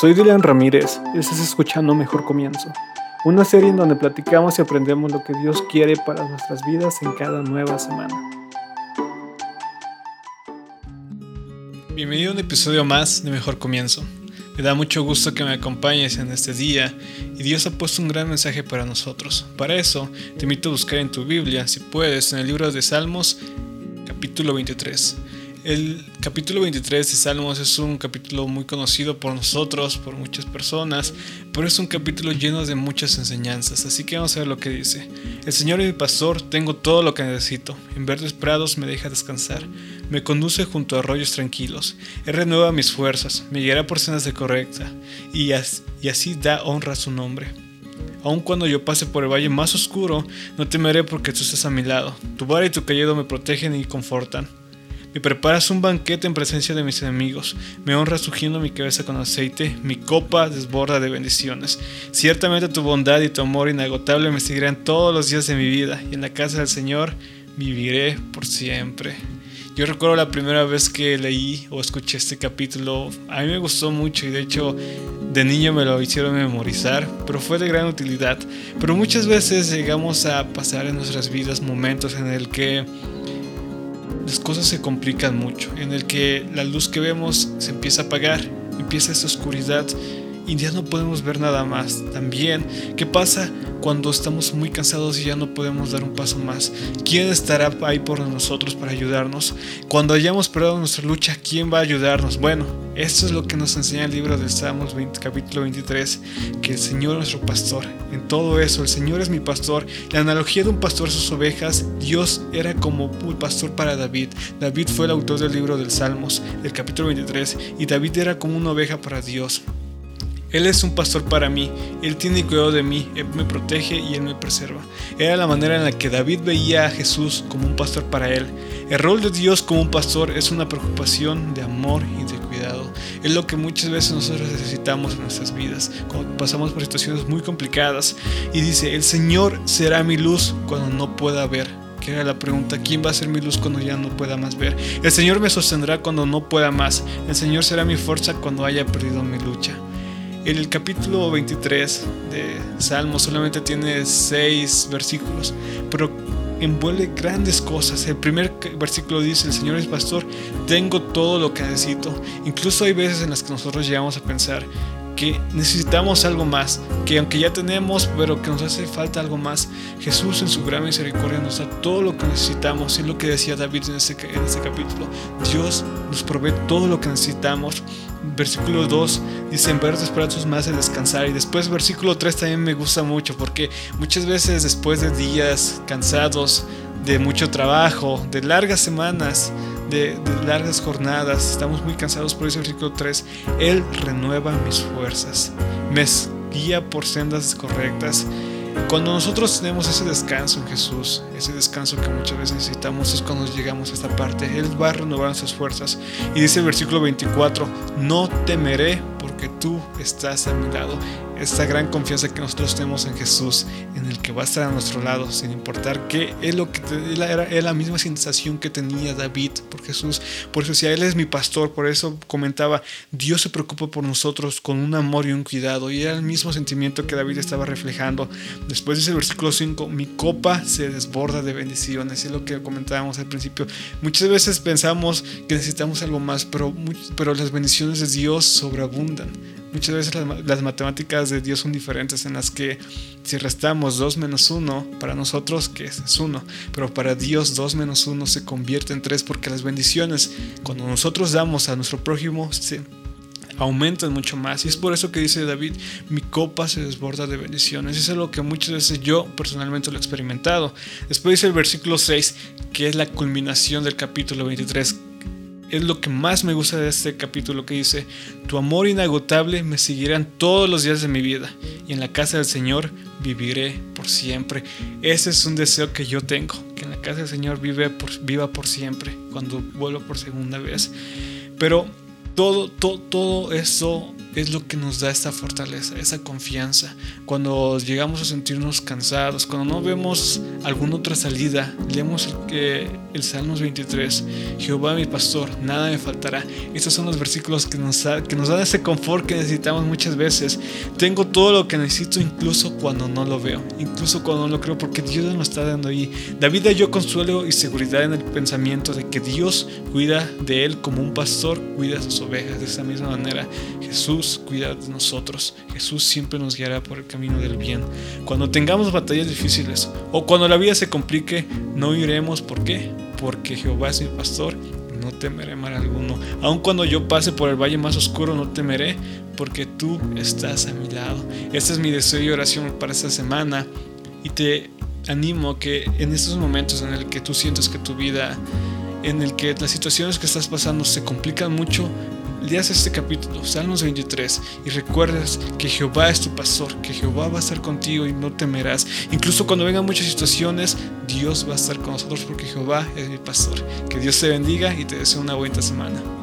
Soy Dylan Ramírez y estás escuchando Mejor Comienzo, una serie en donde platicamos y aprendemos lo que Dios quiere para nuestras vidas en cada nueva semana. Bienvenido a un episodio más de Mejor Comienzo. Me da mucho gusto que me acompañes en este día y Dios ha puesto un gran mensaje para nosotros. Para eso, te invito a buscar en tu Biblia, si puedes, en el libro de Salmos, capítulo 23. El capítulo 23 de Salmos es un capítulo muy conocido por nosotros, por muchas personas, pero es un capítulo lleno de muchas enseñanzas, así que vamos a ver lo que dice. El Señor es mi pastor, tengo todo lo que necesito, en verdes prados me deja descansar, me conduce junto a arroyos tranquilos, Él renueva mis fuerzas, me guiará por sendas de correcta, y, y así da honra a su nombre. Aun cuando yo pase por el valle más oscuro, no temeré porque tú estás a mi lado. Tu vara y tu callado me protegen y confortan. Me preparas un banquete en presencia de mis enemigos. Me honras ungiendo mi cabeza con aceite. Mi copa desborda de bendiciones. Ciertamente tu bondad y tu amor inagotable me seguirán todos los días de mi vida. Y en la casa del Señor viviré por siempre. Yo recuerdo la primera vez que leí o escuché este capítulo. A mí me gustó mucho y de hecho de niño me lo hicieron memorizar, pero fue de gran utilidad. Pero muchas veces llegamos a pasar en nuestras vidas momentos en el que las cosas se complican mucho, en el que la luz que vemos se empieza a apagar, empieza esa oscuridad y ya no podemos ver nada más. También, ¿qué pasa cuando estamos muy cansados y ya no podemos dar un paso más? ¿Quién estará ahí por nosotros para ayudarnos? Cuando hayamos perdido nuestra lucha, ¿quién va a ayudarnos? Bueno, esto es lo que nos enseña el libro de Salmos 20, capítulo 23, que el Señor es nuestro pastor. En todo eso, el Señor es mi pastor. La analogía de un pastor a sus ovejas, Dios era como un pastor para David. David fue el autor del libro del Salmos, del capítulo 23, y David era como una oveja para Dios. Él es un pastor para mí, Él tiene cuidado de mí, Él me protege y Él me preserva. Era la manera en la que David veía a Jesús como un pastor para Él. El rol de Dios como un pastor es una preocupación de amor y de cuidado. Es lo que muchas veces nosotros necesitamos en nuestras vidas, cuando pasamos por situaciones muy complicadas. Y dice, el Señor será mi luz cuando no pueda ver que era la pregunta, ¿quién va a ser mi luz cuando ya no pueda más ver? El Señor me sostendrá cuando no pueda más. El Señor será mi fuerza cuando haya perdido mi lucha. El capítulo 23 de Salmo solamente tiene seis versículos, pero envuelve grandes cosas. El primer versículo dice, el Señor es pastor, tengo todo lo que necesito. Incluso hay veces en las que nosotros llegamos a pensar que necesitamos algo más, que aunque ya tenemos, pero que nos hace falta algo más. Jesús en su gran misericordia nos da todo lo que necesitamos, es lo que decía David en ese, en ese capítulo. Dios nos provee todo lo que necesitamos versículo 2 dice, en verdes prados me hace descansar. Y después versículo 3 también me gusta mucho porque muchas veces después de días cansados, de mucho trabajo, de largas semanas, de, largas jornadas, estamos muy cansados por ese versículo 3, Él renueva mis fuerzas, me guía por sendas correctas cuando nosotros tenemos ese descanso en Jesús, ese descanso que muchas veces necesitamos, es cuando llegamos a esta parte. Él va a renovar nuestras fuerzas. Y dice el versículo 24, no temeré porque tú estás a mi lado esta gran confianza que nosotros tenemos en Jesús, en el que va a estar a nuestro lado, sin importar que es lo que era, era la misma sensación que tenía David por Jesús. Por eso, si Él es mi pastor, por eso comentaba, Dios se preocupa por nosotros con un amor y un cuidado. Y era el mismo sentimiento que David estaba reflejando. Después dice el versículo 5, mi copa se desborda de bendiciones. Es lo que comentábamos al principio. Muchas veces pensamos que necesitamos algo más, pero, pero las bendiciones de Dios sobreabundan. Muchas veces las, matemáticas de Dios son diferentes en las que si restamos 2 menos 1, para nosotros que es 1, pero para Dios 2 menos 1 se convierte en 3 porque las bendiciones cuando nosotros damos a nuestro prójimo se aumentan mucho más. Y es por eso que dice David, mi copa se desborda de bendiciones. Eso es lo que muchas veces yo personalmente lo he experimentado. Después dice el versículo 6, que es la culminación del capítulo 23 es lo que más me gusta de este capítulo que dice, tu amor inagotable me seguirán todos los días de mi vida y en la casa del Señor viviré por siempre. Ese es un deseo que yo tengo, que en la casa del Señor por, viva por siempre cuando vuelva por segunda vez. Pero todo, todo, todo eso es lo que nos da esta fortaleza, esa confianza. Cuando llegamos a sentirnos cansados, cuando no vemos alguna otra salida, leemos el, el Salmos 23, Jehová mi pastor, nada me faltará. Estos son los versículos que nos, que nos dan ese confort que necesitamos muchas veces. Tengo todo lo que necesito incluso cuando no lo veo, incluso cuando no lo creo, porque Dios nos está dando ahí. David halló consuelo y seguridad en el pensamiento de que Dios cuida de él como un pastor cuida de sus ovejas. De esa misma manera, Jesús cuida de nosotros. Jesús siempre nos guiará por el camino del bien. Cuando tengamos batallas difíciles o cuando la vida se complique, no iremos. ¿Por qué? Porque Jehová es mi pastor no temeré mal alguno. Aun cuando yo pase por el valle más oscuro, no temeré, porque tú estás a mi lado. Este es mi deseo y oración para esta semana. Y te animo que en estos momentos en el que tú sientes que tu vida, en el que las situaciones que estás pasando se complican mucho, leas este capítulo, Salmos 23, y recuerdes que Jehová es tu pastor, que Jehová va a estar contigo y no temerás. Incluso cuando vengan muchas situaciones, Dios va a estar con nosotros porque Jehová es mi pastor. Que Dios te bendiga y te deseo una buena semana.